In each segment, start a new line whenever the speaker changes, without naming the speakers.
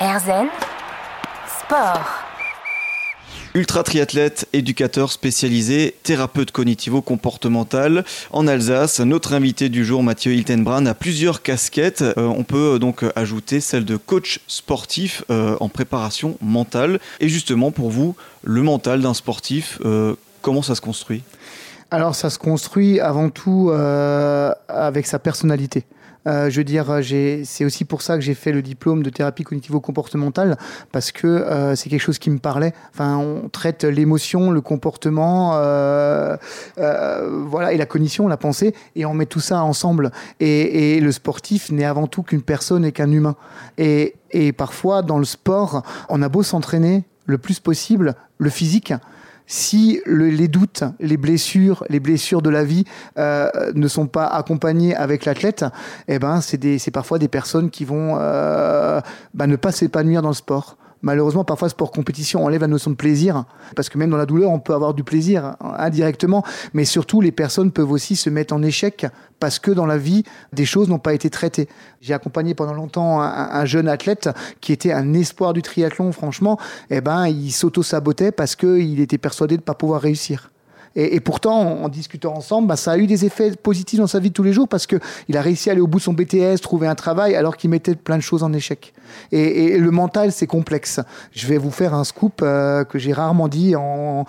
Erzen Sport.
Ultra triathlète, éducateur spécialisé, thérapeute cognitivo-comportemental. En Alsace, notre invité du jour, Mathieu Hiltenbrand, a plusieurs casquettes. Euh, on peut euh, donc ajouter celle de coach sportif euh, en préparation mentale. Et justement, pour vous, le mental d'un sportif, comment ça se construit?
Alors, ça se construit avant tout avec sa personnalité. Euh, je veux dire, c'est aussi pour ça que j'ai fait le diplôme de thérapie cognitivo-comportementale, parce que euh, c'est quelque chose qui me parlait. Enfin, on traite l'émotion, le comportement, euh, voilà, et la cognition, la pensée, et on met tout ça ensemble. Et, le sportif n'est avant tout qu'une personne et qu'un humain. Et parfois, dans le sport, on a beau s'entraîner le plus possible, le physique, si les doutes, les blessures, les blessures de la vie euh, ne sont pas accompagnées avec l'athlète, eh ben c'est parfois des personnes qui vont euh, bah, ne pas s'épanouir dans le sport. Malheureusement, parfois, sport compétition enlève la notion de plaisir, parce que même dans la douleur, on peut avoir du plaisir indirectement, mais surtout, les personnes peuvent aussi se mettre en échec parce que dans la vie, des choses n'ont pas été traitées. J'ai accompagné pendant longtemps un, jeune athlète qui était un espoir du triathlon, franchement, eh ben, il s'auto-sabotait parce qu'il était persuadé de ne pas pouvoir réussir. Et, pourtant, en, discutant ensemble, bah, ça a eu des effets positifs dans sa vie de tous les jours parce qu'il a réussi à aller au bout de son BTS, trouver un travail, alors qu'il mettait plein de choses en échec. Et, le mental, c'est complexe. Je vais vous faire un scoop euh, que j'ai rarement dit en,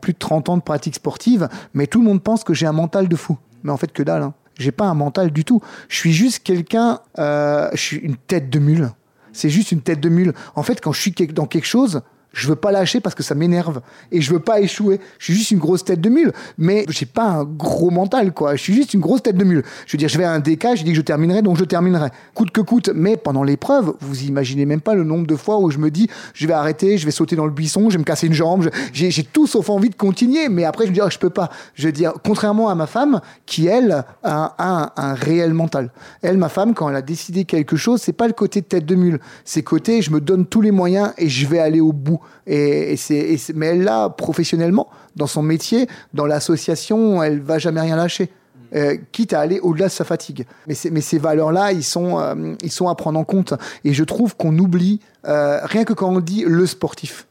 plus de 30 ans de pratique sportive, mais tout le monde pense que j'ai un mental de fou. Mais en fait, que dalle. Hein. J'ai pas un mental du tout. Je suis juste quelqu'un, euh, je suis une tête de mule. C'est juste une tête de mule. En fait, quand je suis dans quelque chose, je veux pas lâcher parce que ça m'énerve et je veux pas échouer. Je suis juste une grosse tête de mule, mais j'ai pas un gros mental quoi. Je suis juste une grosse tête de mule. Je veux dire, je vais à un DK, je dis que je terminerai, donc je terminerai, coûte que coûte. Mais pendant l'épreuve, vous imaginez même pas le nombre de fois où je me dis, je vais arrêter, je vais sauter dans le buisson, je vais me casser une jambe. J'ai tout sauf envie de continuer, mais après je me dis, oh, je peux pas. Je veux dire, contrairement à ma femme, qui elle a un, un réel mental. Elle, ma femme, quand elle a décidé quelque chose, c'est pas le côté tête de mule, c'est côté, je me donne tous les moyens et je vais aller au bout. Et, c'est, mais elle l'a professionnellement, dans son métier, dans l'association, elle va jamais rien lâcher. Mm. Euh, quitte à aller au-delà de sa fatigue. Mais, mais ces valeurs-là, ils sont, euh, ils sont à prendre en compte. Et je trouve qu'on oublie, euh, rien que quand on dit le sportif,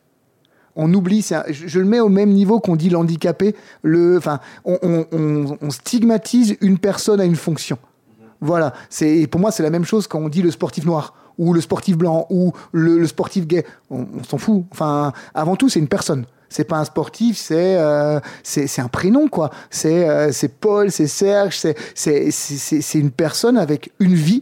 on oublie, je, le mets au même niveau qu'on dit l'handicapé, le, enfin, on, on, stigmatise une personne à une fonction. Mm-hmm. Voilà, c'est, pour moi, c'est la même chose quand on dit le sportif noir ou le sportif blanc, ou le, sportif gay. On, s'en fout. Enfin, avant tout, c'est une personne. C'est pas un sportif, c'est euh, c'est un prénom quoi. C'est euh, Paul, c'est Serge, c'est c'est une personne avec une vie,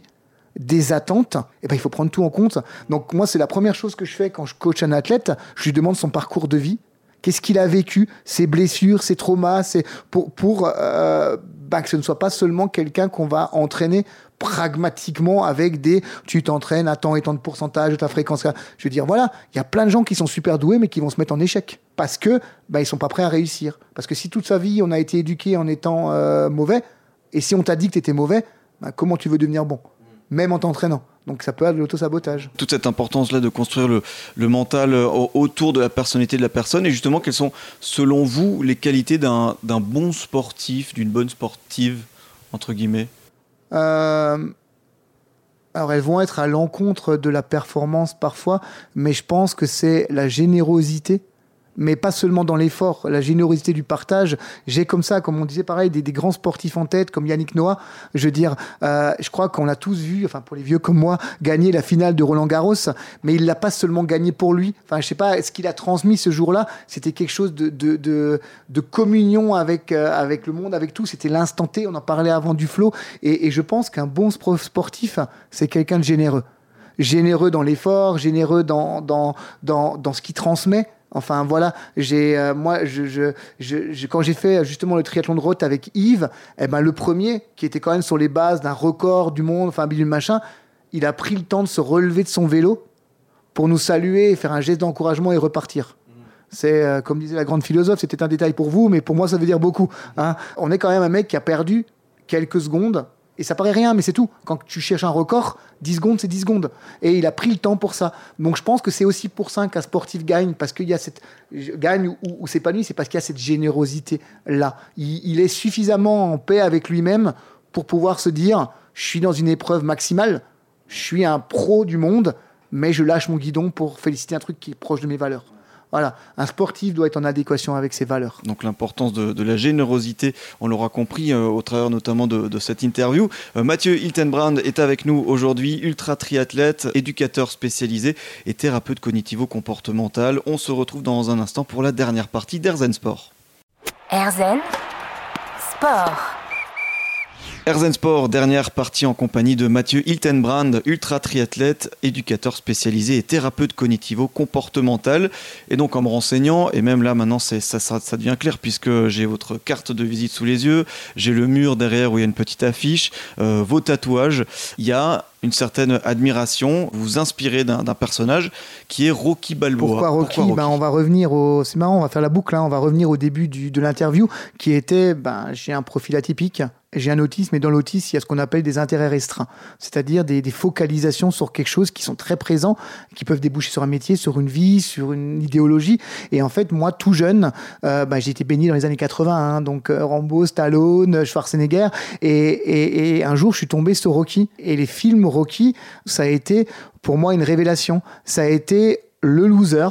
des attentes. Et eh ben il faut prendre tout en compte. Donc moi c'est la première chose que je fais quand je coach un athlète. Je lui demande son parcours de vie. Qu'est-ce qu'il a vécu, ses blessures, ses traumas, pour euh, bah, que ce ne soit pas seulement quelqu'un qu'on va entraîner pragmatiquement avec des tu t'entraînes à tant et tant de pourcentage ta fréquence. Je veux dire, voilà, il y a plein de gens qui sont super doués mais qui vont se mettre en échec parce que bah, ils sont pas prêts à réussir. Parce que si toute sa vie on a été éduqué en étant euh, mauvais et si on t'a dit que tu étais mauvais, bah, comment tu veux devenir bon? Même en t'entraînant. Donc ça peut être de l'autosabotage.
Toute cette importance-là de construire le, le, mental euh, autour de la personnalité de la personne. Et justement, quelles sont, selon vous, les qualités d'un bon sportif, d'une bonne sportive, entre guillemets?
Euh, alors elles vont être à l'encontre de la performance parfois, mais je pense que c'est la générosité mais pas seulement dans l'effort, la générosité du partage. J'ai comme ça, comme on disait pareil, des, grands sportifs en tête, comme Yannick Noah. Je veux dire, euh, je crois qu'on a tous vu, enfin pour les vieux comme moi, gagner la finale de Roland Garros, mais il l'a pas seulement gagné pour lui. Enfin, je sais pas, ce qu'il a transmis ce jour-là, c'était quelque chose de, de, de, communion avec, euh, avec le monde, avec tout. C'était l'instant T, on en parlait avant du flow. Et, et je pense qu'un bon sportif, c'est quelqu'un de généreux généreux dans l'effort, généreux dans, dans, dans, dans ce qu'il transmet. Enfin voilà, j'ai euh, moi je, quand j'ai fait justement le triathlon de route avec Yves, eh ben le premier qui était quand même sur les bases d'un record du monde, enfin bidule machin, il a pris le temps de se relever de son vélo pour nous saluer faire un geste d'encouragement et repartir. C'est euh, comme disait la grande philosophe, c'était un détail pour vous, mais pour moi ça veut dire beaucoup. Hein. On est quand même un mec qui a perdu quelques secondes et ça paraît rien, mais c'est tout. Quand tu cherches un record, 10 secondes, c'est 10 secondes. Et il a pris le temps pour ça. Donc je pense que c'est aussi pour ça qu'un sportif gagne, parce qu'il y a cette. gagne ou, ou s'épanouit, c'est parce qu'il y a cette générosité-là. Il, est suffisamment en paix avec lui-même pour pouvoir se dire je suis dans une épreuve maximale, je suis un pro du monde, mais je lâche mon guidon pour féliciter un truc qui est proche de mes valeurs. Voilà, un sportif doit être en adéquation avec ses valeurs.
Donc l'importance de, la générosité, on l'aura compris euh, au travers notamment de, cette interview. Euh, Mathieu Hiltenbrand est avec nous aujourd'hui, ultra triathlète, éducateur spécialisé et thérapeute cognitivo-comportemental. On se retrouve dans un instant pour la dernière partie d'Erzen Sport.
Erzen Sport.
Erzen Sport, dernière partie en compagnie de Mathieu Hiltenbrand, ultra triathlète, éducateur spécialisé et thérapeute cognitivo-comportemental. Et donc en me renseignant, et même là maintenant ça, devient clair puisque j'ai votre carte de visite sous les yeux, j'ai le mur derrière où il y a une petite affiche, euh, vos tatouages, il y a une certaine admiration, vous vous inspirez d'un personnage qui est Rocky Balboa.
Pourquoi Rocky, ben, On va revenir au... C'est marrant, on va faire la boucle, hein. on va revenir au début du, de l'interview qui était, ben, j'ai un profil atypique, j'ai un autisme et dans l'autisme, il y a ce qu'on appelle des intérêts restreints, c'est-à-dire des, focalisations sur quelque chose qui sont très présents, qui peuvent déboucher sur un métier, sur une vie, sur une idéologie. Et en fait, moi, tout jeune, euh, ben, j'ai été baigné dans les années 80, hein. donc euh, Rambo, Stallone, Schwarzenegger, et, et, et un jour, je suis tombé sur Rocky. Et les films Rocky, ça a été pour moi une révélation. Ça a été le loser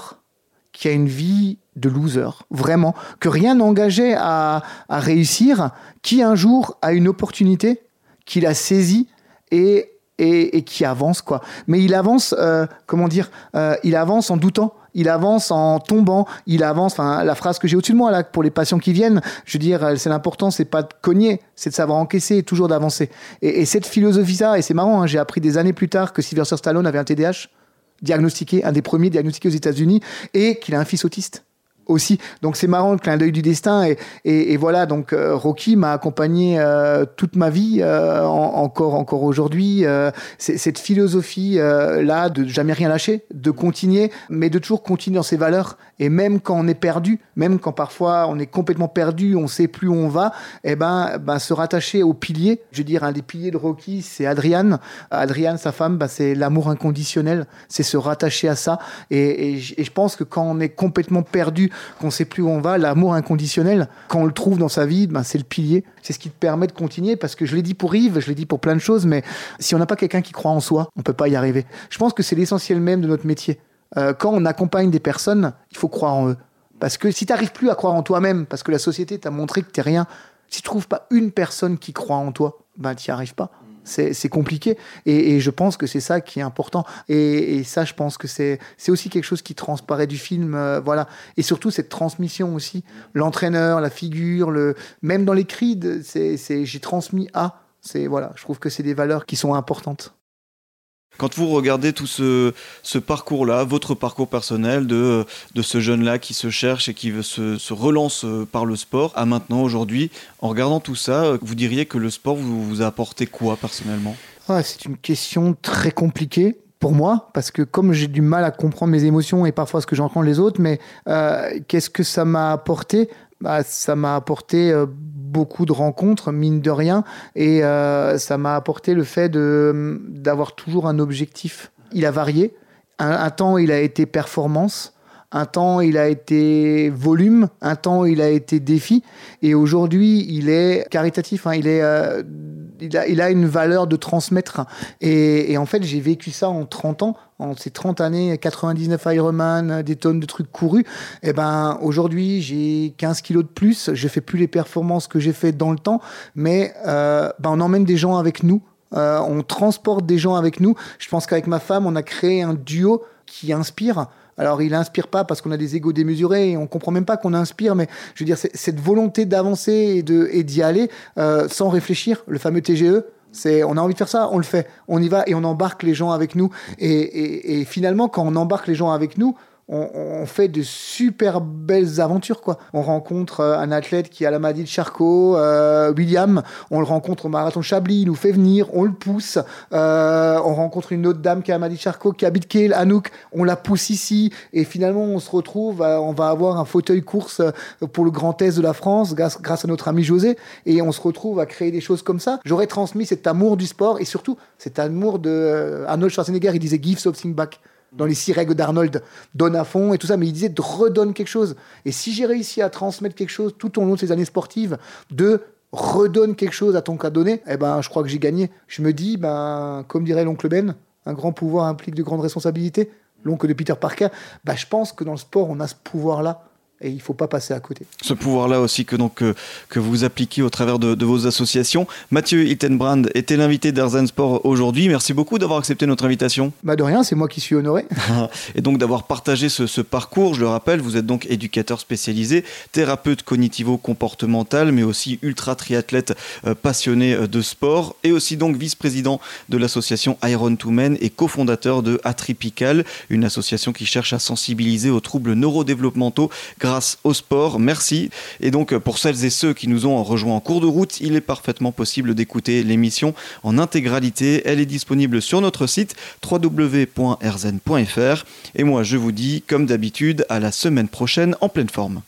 qui a une vie de loser, vraiment, que rien n'engageait à, réussir, qui un jour a une opportunité, qu'il a saisie et, et, qui avance, quoi. Mais il avance, euh, comment dire, euh, il avance en doutant, il avance en tombant, il avance. La phrase que j'ai au-dessus de moi là pour les patients qui viennent, je veux dire, c'est l'important, c'est pas de cogner, c'est de savoir encaisser et toujours d'avancer. Et, cette philosophie-là, et c'est marrant, hein, j'ai appris des années plus tard que Sylvester Stallone avait un TDAH diagnostiqué, un des premiers diagnostiqués aux États-Unis, et qu'il a un fils autiste aussi. Donc c'est marrant le clin d'œil du destin et, et, voilà donc euh, Rocky m'a accompagné euh, toute ma vie euh, encore encore aujourd'hui. cette philosophie là de jamais rien lâcher, de continuer, mais de toujours continuer dans ses valeurs et même quand on est perdu, même quand parfois on est complètement perdu, on sait plus où on va, eh ben, ben se rattacher aux piliers. Je veux dire un des piliers de Rocky c'est Adriane. Adriane sa femme, ben, c'est l'amour inconditionnel, c'est se rattacher à ça et, je pense que quand on est complètement perdu qu'on sait plus où on va, l'amour inconditionnel, quand on le trouve dans sa vie, ben, c'est le pilier. C'est ce qui te permet de continuer parce que je l'ai dit pour Yves, je l'ai dit pour plein de choses, mais si on n'a pas quelqu'un qui croit en soi, on peut pas y arriver. Je pense que c'est l'essentiel même de notre métier. Euh, quand on accompagne des personnes, il faut croire en eux. Parce que si tu n'arrives plus à croire en toi-même, parce que la société t'a montré que tu rien, si tu trouves pas une personne qui croit en toi, ben n'y arrives pas c'est compliqué. Et, je pense que c'est ça qui est important. Et, ça, je pense que c'est aussi quelque chose qui transparaît du film. Euh, voilà. Et surtout, cette transmission aussi. L'entraîneur, la figure, le, même dans les cris, j'ai transmis à. Voilà, je trouve que c'est des valeurs qui sont importantes.
Quand vous regardez tout ce, parcours-là, votre parcours personnel de, ce jeune-là qui se cherche et qui se, relance euh, par le sport, à maintenant, aujourd'hui, en regardant tout ça, vous diriez que le sport vous, a apporté quoi personnellement?
Ah, C'est une question très compliquée pour moi, parce que comme j'ai du mal à comprendre mes émotions et parfois ce que j'entends les autres, mais euh, qu'est-ce que ça m'a apporté? Bah, Ça m'a apporté euh, beaucoup de rencontres, mine de rien, et euh, ça m'a apporté le fait d'avoir toujours un objectif. Il a varié. Un, temps, il a été performance. Un temps, il a été volume. Un temps, il a été défi. Et aujourd'hui, il est caritatif. Hein. il est euh, il a, une valeur de transmettre. Et, en fait, j'ai vécu ça en 30 ans, en ces 30 années, 99 Ironman, des tonnes de trucs courus. Et eh ben, aujourd'hui, j'ai 15 kilos de plus. Je fais plus les performances que j'ai fait dans le temps, mais euh, ben, on emmène des gens avec nous. Euh, on transporte des gens avec nous. Je pense qu'avec ma femme, on a créé un duo qui inspire. Alors, il inspire pas parce qu'on a des égos démesurés et on comprend même pas qu'on inspire, mais je veux dire, cette volonté d'avancer et d'y aller euh, sans réfléchir, le fameux TGE. On a envie de faire ça, on le fait, on y va et on embarque les gens avec nous. et finalement, quand on embarque les gens avec nous, on, fait de super belles aventures quoi. On rencontre euh, un athlète qui a la maladie de Charcot, euh, William, on le rencontre au marathon Chablis, il nous fait venir, on le pousse. Euh, on rencontre une autre dame qui a la maladie de Charcot, qui habite Kiel, Anouk, on la pousse ici et finalement on se retrouve, on va avoir un fauteuil course pour le Grand Est de la France grâce, grâce à notre ami José et on se retrouve à créer des choses comme ça. J'aurais transmis cet amour du sport et surtout cet amour de Arnold Schwarzenegger, il disait give something back dans les six règles d'Arnold, donne à fond et tout ça, mais il disait redonne quelque chose. Et si j'ai réussi à transmettre quelque chose tout au long de ces années sportives, de redonne quelque chose à ton cas donné, eh ben, je crois que j'ai gagné. Je me dis, ben, comme dirait l'oncle Ben, un grand pouvoir implique de grandes responsabilités. L'oncle de Peter Parker, bah, je pense que dans le sport, on a ce pouvoir-là et il ne faut pas passer à côté.
Ce pouvoir-là aussi que, donc, euh, que vous appliquez au travers de, vos associations. Mathieu Hittenbrand était l'invité d'Arzen Sport aujourd'hui. Merci beaucoup d'avoir accepté notre invitation.
Bah de rien, c'est moi qui suis honoré.
et donc d'avoir partagé ce, parcours. Je le rappelle, vous êtes donc éducateur spécialisé, thérapeute cognitivo-comportemental, mais aussi ultra triathlète euh, passionné euh, de sport et aussi donc vice-président de l'association Iron to Men et cofondateur de Atripical, une association qui cherche à sensibiliser aux troubles neurodéveloppementaux grâce au sport. Merci. Et donc, pour celles et ceux qui nous ont rejoints en cours de route, il est parfaitement possible d'écouter l'émission en intégralité. Elle est disponible sur notre site www.rzen.fr. Et moi, je vous dis, comme d'habitude, à la semaine prochaine en pleine forme.